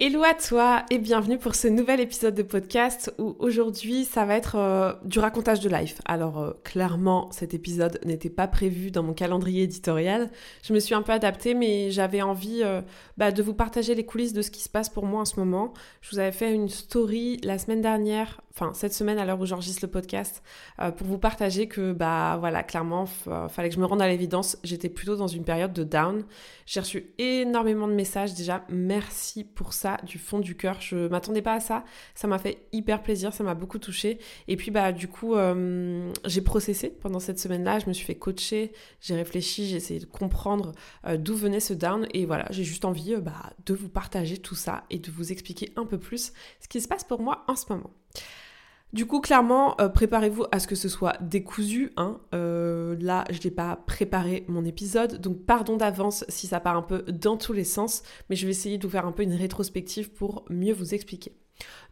Hello à toi et bienvenue pour ce nouvel épisode de podcast où aujourd'hui ça va être euh, du racontage de life. Alors euh, clairement cet épisode n'était pas prévu dans mon calendrier éditorial. Je me suis un peu adaptée mais j'avais envie euh, bah, de vous partager les coulisses de ce qui se passe pour moi en ce moment. Je vous avais fait une story la semaine dernière enfin cette semaine à l'heure où j'enregistre le podcast, euh, pour vous partager que bah voilà, clairement, il fallait que je me rende à l'évidence. J'étais plutôt dans une période de down. J'ai reçu énormément de messages déjà. Merci pour ça du fond du cœur. Je m'attendais pas à ça. Ça m'a fait hyper plaisir, ça m'a beaucoup touché. Et puis bah du coup, euh, j'ai processé pendant cette semaine-là. Je me suis fait coacher, j'ai réfléchi, j'ai essayé de comprendre euh, d'où venait ce down. Et voilà, j'ai juste envie bah, de vous partager tout ça et de vous expliquer un peu plus ce qui se passe pour moi en ce moment. Du coup, clairement, euh, préparez-vous à ce que ce soit décousu. Hein. Euh, là, je n'ai pas préparé mon épisode, donc pardon d'avance si ça part un peu dans tous les sens, mais je vais essayer de vous faire un peu une rétrospective pour mieux vous expliquer.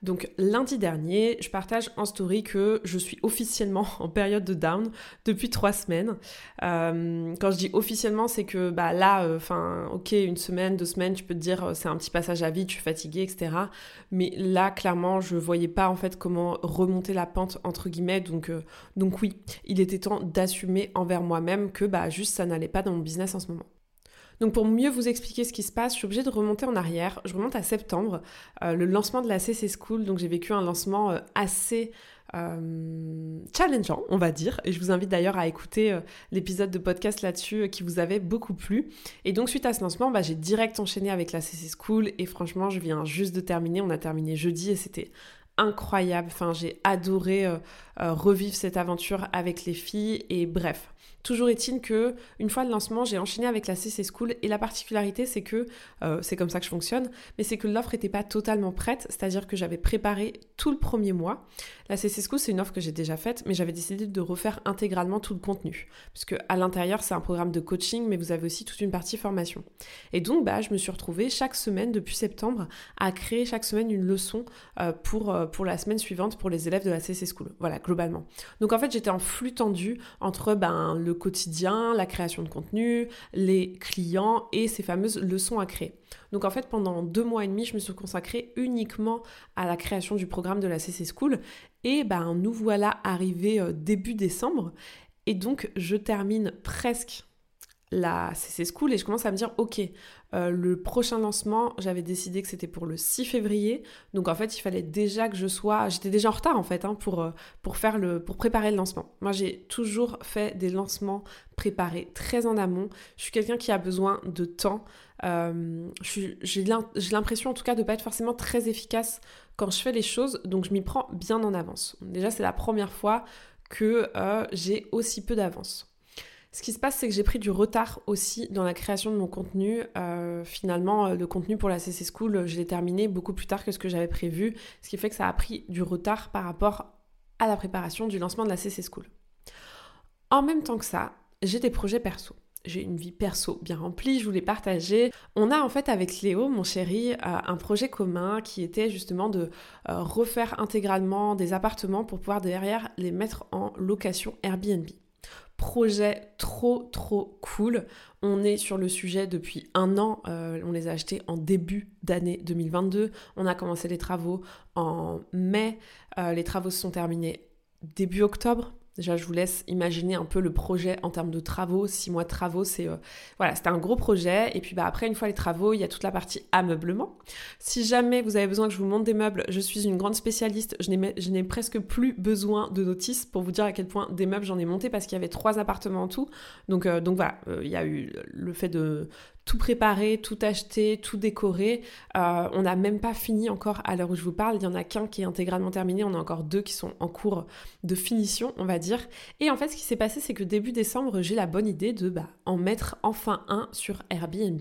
Donc lundi dernier, je partage en story que je suis officiellement en période de down depuis trois semaines. Euh, quand je dis officiellement, c'est que bah là, euh, enfin, ok, une semaine, deux semaines, tu peux te dire euh, c'est un petit passage à vide, tu es fatigué, etc. Mais là, clairement, je voyais pas en fait comment remonter la pente entre guillemets. Donc, donc oui, il était temps d'assumer envers moi-même que bah juste ça n'allait pas dans mon business en ce moment. Donc pour mieux vous expliquer ce qui se passe, je suis obligée de remonter en arrière. Je remonte à septembre, euh, le lancement de la CC School. Donc j'ai vécu un lancement euh, assez euh, challengeant, on va dire. Et je vous invite d'ailleurs à écouter l'épisode de podcast là-dessus qui vous avait beaucoup plu. Et donc suite à ce lancement, bah, j'ai direct enchaîné avec la CC School. Et franchement, je viens juste de terminer. On a terminé jeudi et c'était incroyable. Enfin, j'ai adoré revivre cette aventure avec les filles. Et bref, Toujours est-il que une fois le lancement, j'ai enchaîné avec la CC School et la particularité c'est que euh, c'est comme ça que je fonctionne, mais c'est que l'offre n'était pas totalement prête, c'est-à-dire que j'avais préparé tout le premier mois. La CC School c'est une offre que j'ai déjà faite, mais j'avais décidé de refaire intégralement tout le contenu, puisque à l'intérieur c'est un programme de coaching, mais vous avez aussi toute une partie formation. Et donc bah je me suis retrouvée chaque semaine depuis septembre à créer chaque semaine une leçon euh, pour euh, pour la semaine suivante pour les élèves de la CC School. Voilà globalement. Donc en fait j'étais en flux tendu entre ben le quotidien, la création de contenu, les clients et ces fameuses leçons à créer. Donc en fait, pendant deux mois et demi, je me suis consacrée uniquement à la création du programme de la CC School. Et ben, nous voilà arrivés euh, début décembre. Et donc, je termine presque la CC School et je commence à me dire ok euh, le prochain lancement j'avais décidé que c'était pour le 6 février. Donc en fait il fallait déjà que je sois j'étais déjà en retard en fait hein, pour, euh, pour faire le pour préparer le lancement. Moi j'ai toujours fait des lancements préparés très en amont. Je suis quelqu'un qui a besoin de temps. Euh, j'ai l'impression en tout cas de pas être forcément très efficace quand je fais les choses. Donc je m'y prends bien en avance. Déjà c'est la première fois que j'ai aussi peu d'avance ce qui se passe, c'est que j'ai pris du retard aussi dans la création de mon contenu. Euh, finalement, euh, le contenu pour la CC School, je l'ai terminé beaucoup plus tard que ce que j'avais prévu, ce qui fait que ça a pris du retard par rapport à la préparation du lancement de la CC School. En même temps que ça, j'ai des projets perso. J'ai une vie perso bien remplie, je voulais partager. On a en fait avec Léo, mon chéri, euh, un projet commun qui était justement de refaire intégralement des appartements pour pouvoir derrière les mettre en location Airbnb projet trop trop cool. On est sur le sujet depuis un an, euh, on les a achetés en début d'année 2022. On a commencé les travaux en mai, euh, les travaux se sont terminés début octobre. Déjà, je vous laisse imaginer un peu le projet en termes de travaux. Six mois de travaux, c'est euh, voilà, c'était un gros projet. Et puis bah après, une fois les travaux, il y a toute la partie ameublement. Si jamais vous avez besoin que je vous montre des meubles, je suis une grande spécialiste. Je n'ai presque plus besoin de notices pour vous dire à quel point des meubles j'en ai monté parce qu'il y avait trois appartements en tout. Donc euh, donc voilà, euh, il y a eu le fait de tout préparé, tout acheté, tout décoré. Euh, on n'a même pas fini encore à l'heure où je vous parle. Il y en a qu'un qui est intégralement terminé. On a encore deux qui sont en cours de finition, on va dire. Et en fait, ce qui s'est passé, c'est que début décembre, j'ai la bonne idée de bah, en mettre enfin un sur Airbnb.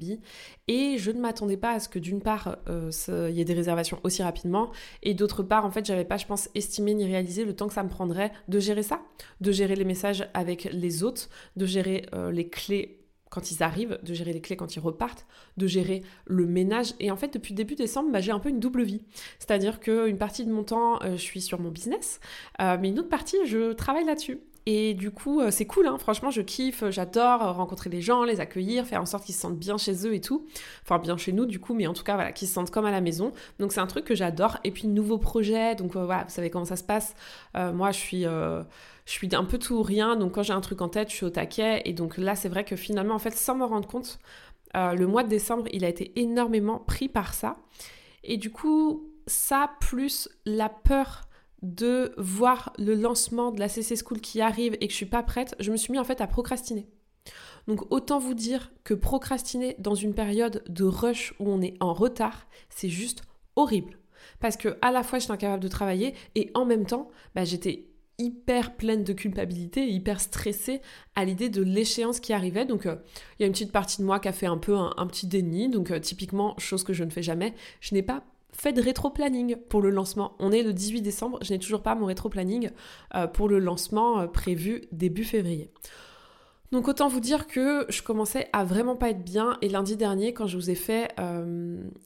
Et je ne m'attendais pas à ce que d'une part, euh, il y ait des réservations aussi rapidement. Et d'autre part, en fait, j'avais pas, je pense, estimé ni réalisé le temps que ça me prendrait de gérer ça, de gérer les messages avec les autres, de gérer euh, les clés quand ils arrivent, de gérer les clés quand ils repartent, de gérer le ménage. Et en fait, depuis début décembre, bah, j'ai un peu une double vie. C'est-à-dire qu'une partie de mon temps, euh, je suis sur mon business, euh, mais une autre partie, je travaille là-dessus. Et du coup, euh, c'est cool, hein. franchement, je kiffe, j'adore rencontrer les gens, les accueillir, faire en sorte qu'ils se sentent bien chez eux et tout. Enfin, bien chez nous, du coup, mais en tout cas, voilà, qu'ils se sentent comme à la maison. Donc, c'est un truc que j'adore. Et puis, nouveau projet, donc voilà, vous savez comment ça se passe. moi, je suis je suis un peu tout ou rien, donc quand j'ai un truc en tête, je suis au taquet. Et donc là, c'est vrai que finalement, en fait, sans me rendre compte, euh, le mois de décembre, il a été énormément pris par ça. Et du coup, ça, plus la peur de voir le lancement de la CC School qui arrive et que je suis pas prête, je me suis mis en fait à procrastiner. Donc autant vous dire que procrastiner dans une période de rush où on est en retard, c'est juste horrible. Parce que à la fois j'étais incapable de travailler et en même temps, bah, j'étais hyper pleine de culpabilité, hyper stressée à l'idée de l'échéance qui arrivait. Donc euh, il y a une petite partie de moi qui a fait un peu un, petit déni. Donc euh, typiquement, chose que je ne fais jamais, je n'ai pas fait de rétro-planning pour le lancement. On est le 18 décembre, je n'ai toujours pas mon rétro-planning euh, pour le lancement prévu début février. Donc autant vous dire que je commençais à vraiment pas être bien et lundi dernier quand je vous ai fait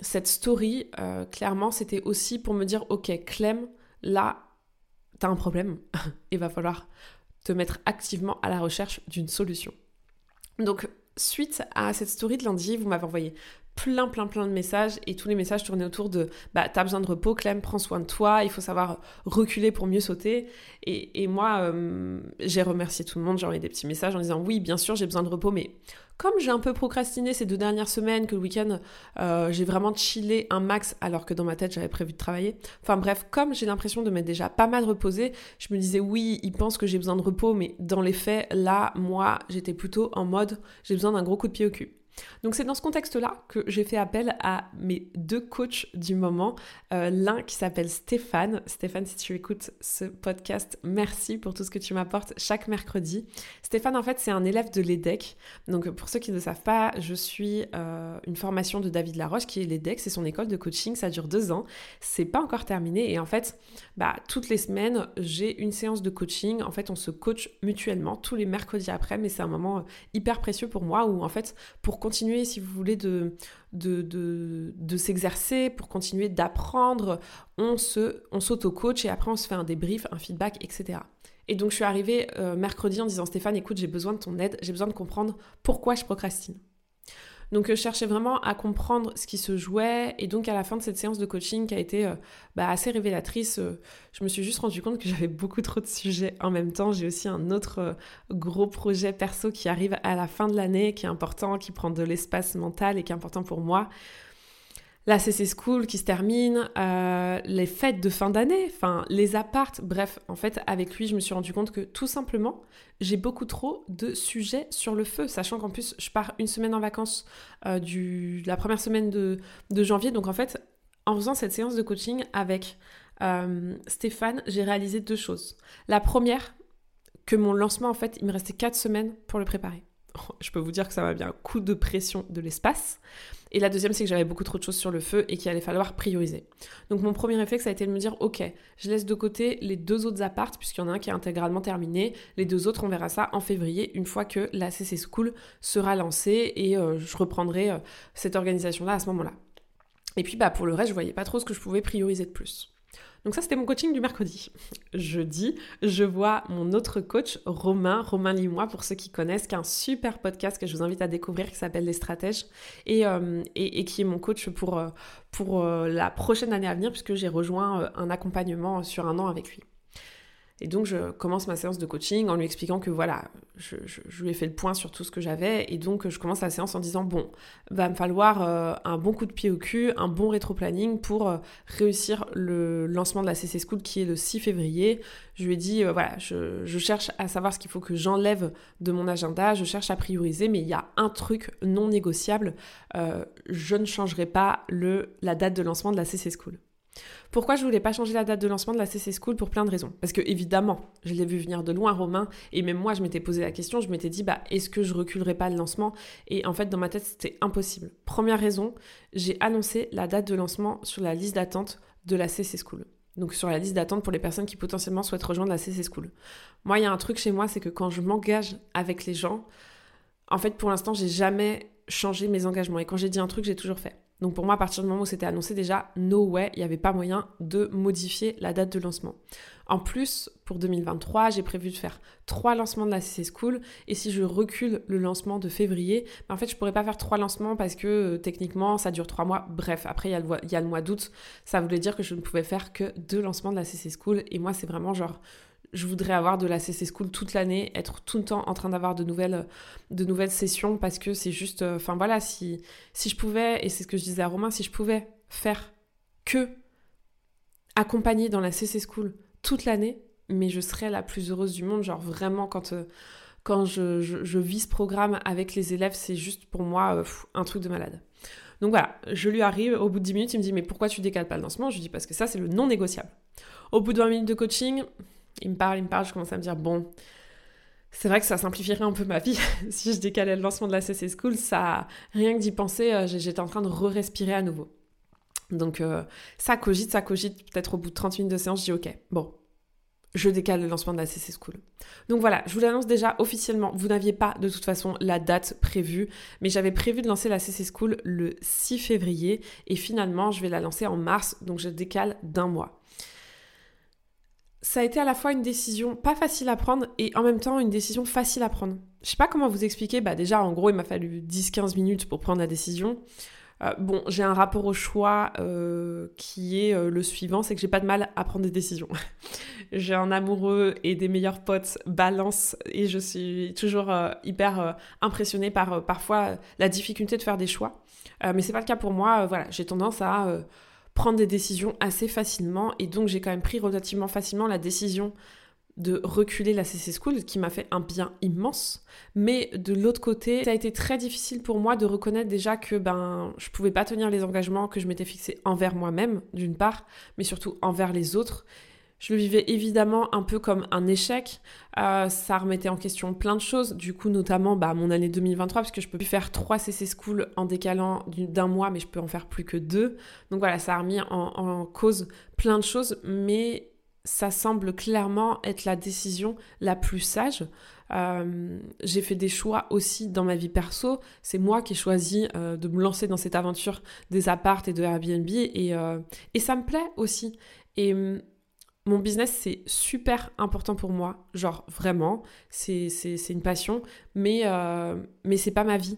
cette story, clairement c'était aussi pour me dire ok Clem, là t'as un problème, il va falloir te mettre activement à la recherche d'une solution. Donc, suite à cette story de lundi, vous m'avez envoyé plein, plein, plein de messages et tous les messages tournaient autour de bah, t'as besoin de repos, Clem, prends soin de toi, il faut savoir reculer pour mieux sauter. Et, moi, euh, j'ai remercié tout le monde, j'ai envoyé des petits messages en disant oui, bien sûr, j'ai besoin de repos, mais comme j'ai un peu procrastiné ces deux dernières semaines, que le week-end euh, j'ai vraiment chillé un max alors que dans ma tête j'avais prévu de travailler. Enfin bref, comme j'ai l'impression de m'être déjà pas mal reposé, je me disais oui, il pense que j'ai besoin de repos, mais dans les faits, là, moi, j'étais plutôt en mode j'ai besoin d'un gros coup de pied au cul. Donc c'est dans ce contexte-là que j'ai fait appel à mes deux coachs du moment. Euh, l'un qui s'appelle Stéphane. Stéphane, si tu écoutes ce podcast, merci pour tout ce que tu m'apportes chaque mercredi. Stéphane, en fait, c'est un élève de l'EDEC. Donc pour ceux qui ne savent pas, je suis euh, une formation de David Laroche qui est l'EDEC. C'est son école de coaching. Ça dure deux ans. C'est pas encore terminé. Et en fait, bah, toutes les semaines, j'ai une séance de coaching. En fait, on se coach mutuellement tous les mercredis après. Mais c'est un moment hyper précieux pour moi où en fait, pour si vous voulez, de, de, de, s'exercer, pour continuer d'apprendre, on s'auto-coach et après on se fait un débrief, un feedback, etc. Et donc je suis arrivée euh, mercredi en disant Stéphane, écoute, j'ai besoin de ton aide, j'ai besoin de comprendre pourquoi je procrastine. Donc euh, je cherchais vraiment à comprendre ce qui se jouait et donc à la fin de cette séance de coaching qui a été euh, bah, assez révélatrice, euh, je me suis juste rendu compte que j'avais beaucoup trop de sujets en même temps. J'ai aussi un autre gros projet perso qui arrive à la fin de l'année, qui est important, qui prend de l'espace mental et qui est important pour moi la CC School qui se termine, euh, les fêtes de fin d'année, enfin les appartes, bref, en fait avec lui je me suis rendu compte que tout simplement j'ai beaucoup trop de sujets sur le feu, sachant qu'en plus je pars une semaine en vacances euh, du, la première semaine de, janvier, donc en fait en faisant cette séance de coaching avec euh, Stéphane, j'ai réalisé deux choses. La première, que mon lancement en fait il me restait quatre semaines pour le préparer. Je peux vous dire que ça m'a bien un coup de pression de l'espace. Et la deuxième, c'est que j'avais beaucoup trop de choses sur le feu et qu'il allait falloir prioriser. Donc mon premier réflexe a été de me dire, ok, je laisse de côté les deux autres apparts, puisqu'il y en a un qui est intégralement terminé. Les deux autres, on verra ça en février, une fois que la CC School sera lancée et euh, je reprendrai euh, cette organisation-là à ce moment-là. Et puis bah, pour le reste, je voyais pas trop ce que je pouvais prioriser de plus. Donc ça, c'était mon coaching du mercredi. Jeudi, je vois mon autre coach, Romain, Romain Limois, pour ceux qui connaissent, qui a un super podcast que je vous invite à découvrir, qui s'appelle Les Stratèges, et, euh, qui est mon coach pour, euh, pour euh, la prochaine année à venir, puisque j'ai rejoint un accompagnement sur un an avec lui. Et donc, je commence ma séance de coaching en lui expliquant que voilà, je, lui ai fait le point sur tout ce que j'avais. Et donc, je commence la séance en disant bon, va me falloir euh, un bon coup de pied au cul, un bon rétro-planning pour euh, réussir le lancement de la CC School qui est le 6 février. Je lui ai dit euh, voilà, je, cherche à savoir ce qu'il faut que j'enlève de mon agenda, je cherche à prioriser, mais il y a un truc non négociable je ne changerai pas la date de lancement de la CC School. Pourquoi je voulais pas changer la date de lancement de la CC School pour plein de raisons Parce que évidemment, je l'ai vu venir de loin Romain et même moi je m'étais posé la question, je m'étais dit bah est-ce que je reculerai pas le lancement? Et en fait dans ma tête c'était impossible. Première raison, j'ai annoncé la date de lancement sur la liste d'attente de la CC School. Donc sur la liste d'attente pour les personnes qui potentiellement souhaitent rejoindre la CC School. Moi, il y a un truc chez moi, c'est que quand je m'engage avec les gens, en fait pour l'instant, j'ai jamais changé mes engagements et quand j'ai dit un truc, j'ai toujours fait. Donc pour moi, à partir du moment où c'était annoncé, déjà, no way, il n'y avait pas moyen de modifier la date de lancement. En plus, pour 2023, j'ai prévu de faire trois lancements de la CC School. Et si je recule le lancement de février, ben, en fait, je pourrais pas faire trois lancements parce que euh, techniquement, ça dure trois mois. Bref, après, il y, y, a le mois d'août. Ça voulait dire que je ne pouvais faire que deux lancements de la CC School. Et moi, c'est vraiment genre, je voudrais avoir de la CC School toute l'année, être tout le temps en train d'avoir de nouvelles, de nouvelles sessions parce que c'est juste, euh, enfin voilà, si, si je pouvais, et c'est ce que je disais à Romain, si je pouvais faire que accompagner dans la CC School toute l'année, mais je serais la plus heureuse du monde, genre vraiment quand, euh, quand je, je, vis ce programme avec les élèves, c'est juste pour moi euh, un truc de malade. Donc voilà, je lui arrive, au bout de 10 minutes, il me dit mais pourquoi tu décales pas le lancement? Je lui dis parce que ça c'est le non négociable. Au bout de 20 minutes de coaching, il me parle, il me parle, je commence à me dire, bon, c'est vrai que ça simplifierait un peu ma vie si je décalais le lancement de la CC School. Ça, rien que d'y penser, euh, j'étais en train de re-respirer à nouveau. Donc euh, ça cogite, ça cogite. Peut-être au bout de 30 minutes de séance, je dis ok, bon, je décale le lancement de la CC School. Donc voilà, je vous l'annonce déjà officiellement. Vous n'aviez pas de toute façon la date prévue, mais j'avais prévu de lancer la CC School le 6 février et finalement je vais la lancer en mars, donc je décale d'un mois ça a été à la fois une décision pas facile à prendre et en même temps une décision facile à prendre. Je sais pas comment vous expliquer, bah déjà en gros il m'a fallu 10-15 minutes pour prendre la décision. Euh, bon, j'ai un rapport au choix euh, qui est euh, le suivant, c'est que j'ai pas de mal à prendre des décisions. j'ai un amoureux et des meilleurs potes balance et je suis toujours hyper impressionnée par parfois la difficulté de faire des choix. mais c'est pas le cas pour moi. voilà, j'ai tendance à prendre des décisions assez facilement et donc j'ai quand même pris relativement facilement la décision de reculer la CC School, qui m'a fait un bien immense. Mais de l'autre côté, ça a été très difficile pour moi de reconnaître déjà que ben je pouvais pas tenir les engagements que je m'étais fixés envers moi-même, d'une part, mais surtout envers les autres. Je le vivais évidemment un peu comme un échec. Euh, ça remettait en question plein de choses, du coup notamment bah, mon année 2023, parce que je peux plus faire trois CC School en décalant d'un mois, mais je peux en faire plus que deux. Donc voilà, ça a remis en, cause plein de choses, mais ça semble clairement être la décision la plus sage. Euh, j'ai fait des choix aussi dans ma vie perso. C'est moi qui ai choisi euh, de me lancer dans cette aventure des appartes et de Airbnb et, et ça me plaît aussi. Et mon business, c'est super important pour moi. Genre, vraiment, c'est une passion. Mais, euh, mais c'est pas ma vie.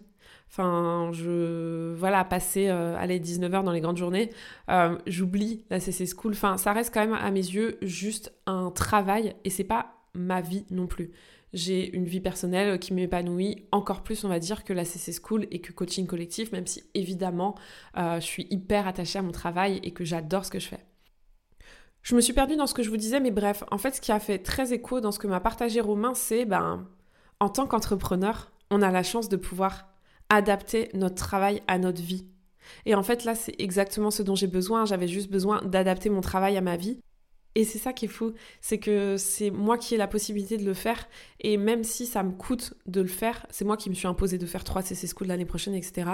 Enfin, je. Voilà, passer, euh, aller 19h dans les grandes journées, euh, j'oublie la CC School. Enfin, ça reste quand même, à mes yeux, juste un travail. Et c'est pas ma vie non plus. J'ai une vie personnelle qui m'épanouit encore plus, on va dire, que la CC School et que coaching collectif, même si évidemment, je suis hyper attachée à mon travail et que j'adore ce que je fais. Je me suis perdue dans ce que je vous disais, mais bref, en fait, ce qui a fait très écho dans ce que m'a partagé Romain, c'est, ben, en tant qu'entrepreneur, on a la chance de pouvoir adapter notre travail à notre vie. Et en fait, là, c'est exactement ce dont j'ai besoin. J'avais juste besoin d'adapter mon travail à ma vie. Et c'est ça qui est fou, c'est que c'est moi qui ai la possibilité de le faire. Et même si ça me coûte de le faire, c'est moi qui me suis imposé de faire 3 CC School l'année prochaine, etc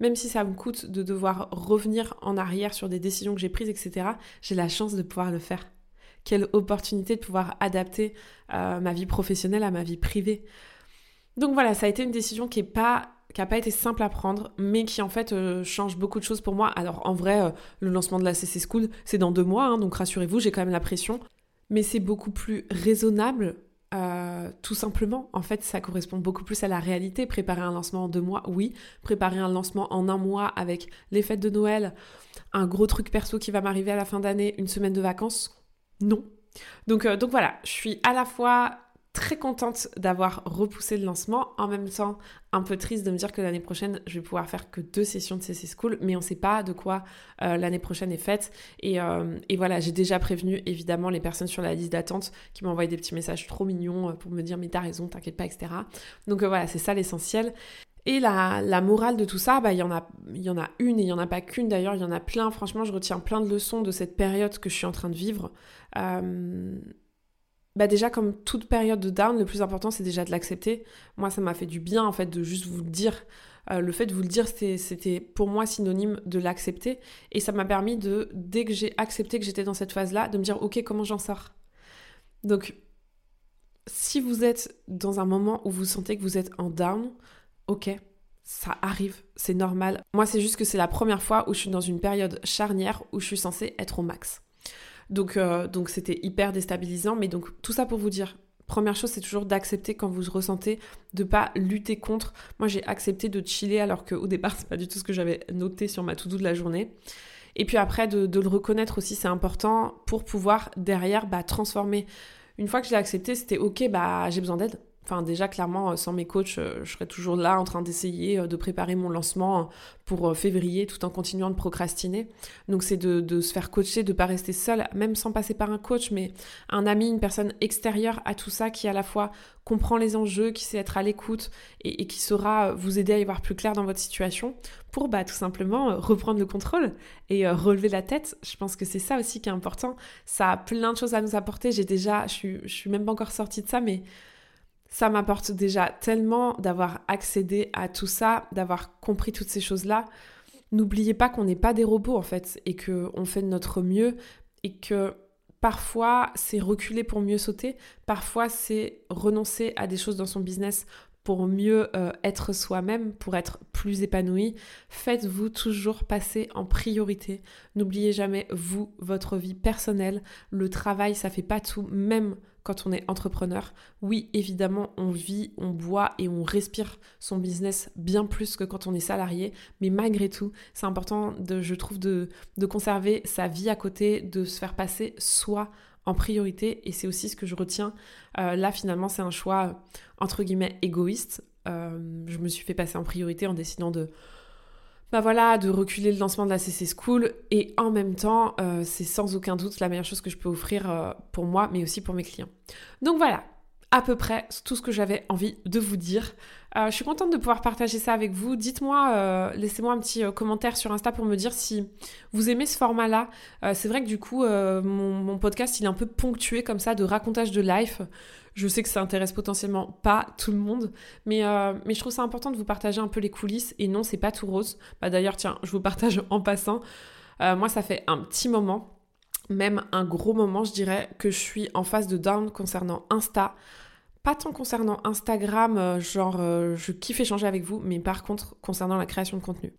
même si ça me coûte de devoir revenir en arrière sur des décisions que j'ai prises, etc., j'ai la chance de pouvoir le faire. Quelle opportunité de pouvoir adapter euh, ma vie professionnelle à ma vie privée. Donc voilà, ça a été une décision qui n'a pas, été simple à prendre, mais qui en fait euh, change beaucoup de choses pour moi. Alors en vrai, euh, le lancement de la CC School, c'est dans deux mois, hein, donc rassurez-vous, j'ai quand même la pression. Mais c'est beaucoup plus raisonnable euh, tout simplement, en fait, ça correspond beaucoup plus à la réalité. Préparer un lancement en deux mois, oui. Préparer un lancement en un mois avec les fêtes de Noël, un gros truc perso qui va m'arriver à la fin d'année, une semaine de vacances, non. Donc, donc voilà, je suis à la fois très contente d'avoir repoussé le lancement. En même temps, un peu triste de me dire que l'année prochaine, je vais pouvoir faire que deux sessions de CC School, mais on ne sait pas de quoi euh, l'année prochaine est faite. Euh, et, voilà, j'ai déjà prévenu évidemment les personnes sur la liste d'attente qui envoyé des petits messages trop mignons euh, pour me dire mais t'as raison, t'inquiète pas, etc. Donc voilà, c'est ça l'essentiel. Et la, morale de tout ça, bah, il y en a une et il n'y en a pas qu'une d'ailleurs, il y en a plein. Franchement, je retiens plein de leçons de cette période que je suis en train de vivre bah déjà comme toute période de down, le plus important c'est déjà de l'accepter. Moi ça m'a fait du bien en fait de juste vous le dire. Euh, le fait de vous le dire c'était pour moi synonyme de l'accepter et ça m'a permis de, dès que j'ai accepté que j'étais dans cette phase-là, de me dire ok comment j'en sors? Donc si vous êtes dans un moment où vous sentez que vous êtes en down, ok, ça arrive, c'est normal. Moi c'est juste que c'est la première fois où je suis dans une période charnière où je suis censée être au max. Donc, euh, donc c'était hyper déstabilisant. Mais donc, tout ça pour vous dire, première chose, c'est toujours d'accepter quand vous ressentez, de pas lutter contre. Moi, j'ai accepté de chiller alors qu'au départ, c'est pas du tout ce que j'avais noté sur ma to-do de la journée. Et puis après, de, le reconnaître aussi, c'est important pour pouvoir derrière bah, transformer. Une fois que je l'ai accepté, c'était ok, bah j'ai besoin d'aide. Enfin, déjà, clairement, euh, sans mes coachs, euh, je serais toujours là en train d'essayer euh, de préparer mon lancement pour février tout en continuant de procrastiner. Donc, c'est de, se faire coacher, de ne pas rester seul, même sans passer par un coach, mais un ami, une personne extérieure à tout ça qui à la fois comprend les enjeux, qui sait être à l'écoute et, qui saura vous aider à y voir plus clair dans votre situation pour bah, tout simplement reprendre le contrôle et relever la tête. Je pense que c'est ça aussi qui est important. Ça a plein de choses à nous apporter. J'ai déjà, je suis, je suis même pas encore sortie de ça, mais ça m'apporte déjà tellement d'avoir accédé à tout ça, d'avoir compris toutes ces choses-là. N'oubliez pas qu'on n'est pas des robots en fait et qu'on fait de notre mieux et que parfois c'est reculer pour mieux sauter, parfois c'est renoncer à des choses dans son business pour mieux euh, être soi-même, pour être plus épanoui, faites-vous toujours passer en priorité. N'oubliez jamais vous, votre vie personnelle, le travail, ça fait pas tout, même quand on est entrepreneur. Oui, évidemment, on vit, on boit et on respire son business bien plus que quand on est salarié, mais malgré tout, c'est important, de, je trouve, de, conserver sa vie à côté, de se faire passer soi en priorité, et c'est aussi ce que je retiens. Euh, là, finalement, c'est un choix, entre guillemets, égoïste. Euh, je me suis fait passer en priorité en décidant de bah voilà, de reculer le lancement de la CC School et en même temps, euh, c'est sans aucun doute la meilleure chose que je peux offrir euh, pour moi, mais aussi pour mes clients. Donc voilà, à peu près tout ce que j'avais envie de vous dire. Euh, je suis contente de pouvoir partager ça avec vous. Dites-moi, laissez-moi un petit commentaire sur Insta pour me dire si vous aimez ce format-là. c'est vrai que du coup, mon, podcast, il est un peu ponctué comme ça de racontage de life. Je sais que ça intéresse potentiellement pas tout le monde, mais, euh, mais je trouve ça important de vous partager un peu les coulisses. Et non, c'est pas tout rose. Bah, D'ailleurs, tiens, je vous partage en passant. Euh, moi, ça fait un petit moment, même un gros moment, je dirais, que je suis en phase de down concernant Insta. Pas tant concernant Instagram, euh, genre je kiffe échanger avec vous, mais par contre concernant la création de contenu.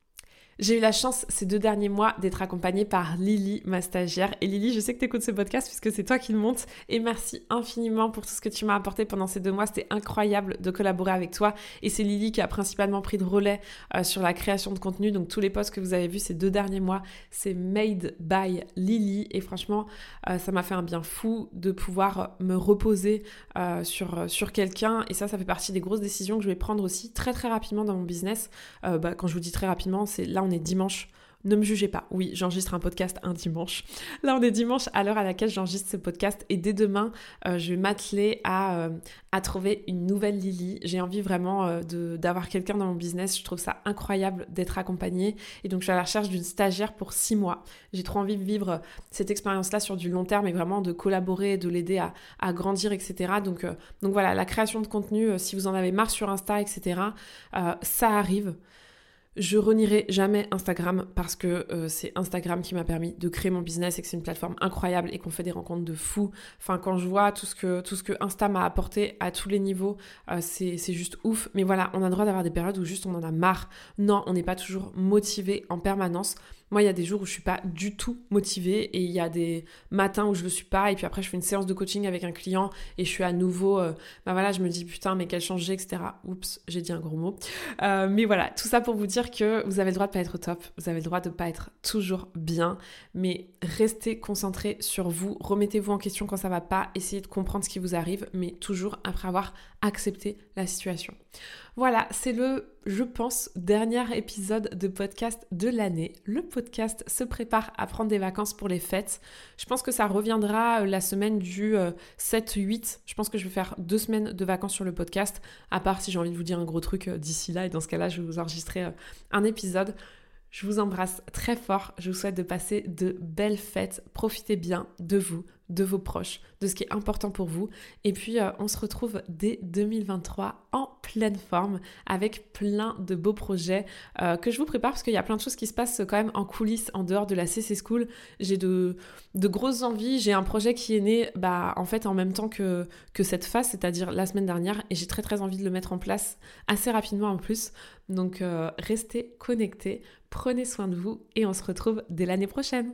J'ai eu la chance ces deux derniers mois d'être accompagnée par Lily, ma stagiaire. Et Lily, je sais que tu écoutes ce podcast puisque c'est toi qui le monte. Et merci infiniment pour tout ce que tu m'as apporté pendant ces deux mois. C'était incroyable de collaborer avec toi. Et c'est Lily qui a principalement pris de relais euh, sur la création de contenu. Donc tous les posts que vous avez vus ces deux derniers mois, c'est made by Lily. Et franchement, euh, ça m'a fait un bien fou de pouvoir me reposer euh, sur, sur quelqu'un. Et ça, ça fait partie des grosses décisions que je vais prendre aussi très très rapidement dans mon business. Bah, quand je vous dis très rapidement, c'est là on est dimanche. Ne me jugez pas. Oui, j'enregistre un podcast un dimanche. Là, on est dimanche à l'heure à laquelle j'enregistre ce podcast. Et dès demain, euh, je vais m'atteler à, euh, à, trouver une nouvelle Lily. J'ai envie vraiment euh, d'avoir quelqu'un dans mon business. Je trouve ça incroyable d'être accompagnée. Et donc, je suis à la recherche d'une stagiaire pour six mois. J'ai trop envie de vivre cette expérience-là sur du long terme et vraiment de collaborer, de l'aider à, à, grandir, etc. Donc, donc voilà, la création de contenu, si vous en avez marre sur Insta, etc., ça arrive. Je renierai jamais Instagram parce que euh, c'est Instagram qui m'a permis de créer mon business et que c'est une plateforme incroyable et qu'on fait des rencontres de fous. Enfin, quand je vois tout ce que, tout ce que Insta m'a apporté à tous les niveaux, euh, c'est juste ouf. Mais voilà, on a le droit d'avoir des périodes où juste on en a marre. Non, on n'est pas toujours motivé en permanence. Moi, il y a des jours où je suis pas du tout motivée et il y a des matins où je le suis pas et puis après je fais une séance de coaching avec un client et je suis à nouveau, euh, bah voilà, je me dis putain mais quel changé, etc. Oups, j'ai dit un gros mot. Euh, mais voilà, tout ça pour vous dire que vous avez le droit de pas être top, vous avez le droit de pas être toujours bien, mais restez concentré sur vous, remettez-vous en question quand ça va pas, essayez de comprendre ce qui vous arrive, mais toujours après avoir accepté la situation. Voilà, c'est le, je pense, dernier épisode de podcast de l'année. Le podcast se prépare à prendre des vacances pour les fêtes. Je pense que ça reviendra euh, la semaine du 7-8. Euh, je pense que je vais faire deux semaines de vacances sur le podcast, à part si j'ai envie de vous dire un gros truc euh, d'ici là, et dans ce cas-là, je vais vous enregistrer un épisode. Je vous embrasse très fort. Je vous souhaite de passer de belles fêtes. Profitez bien de vous, de vos proches, de ce qui est important pour vous. Et puis, euh, on se retrouve dès 2023 en pleine forme avec plein de beaux projets euh, que je vous prépare parce qu'il y a plein de choses qui se passent quand même en coulisses en dehors de la CC School. J'ai de, grosses envies. J'ai un projet qui est né bah, en fait en même temps que, que cette phase, c'est-à-dire la semaine dernière. Et j'ai très très envie de le mettre en place assez rapidement en plus. Donc, euh, restez connectés, prenez soin de vous et on se retrouve dès l'année prochaine.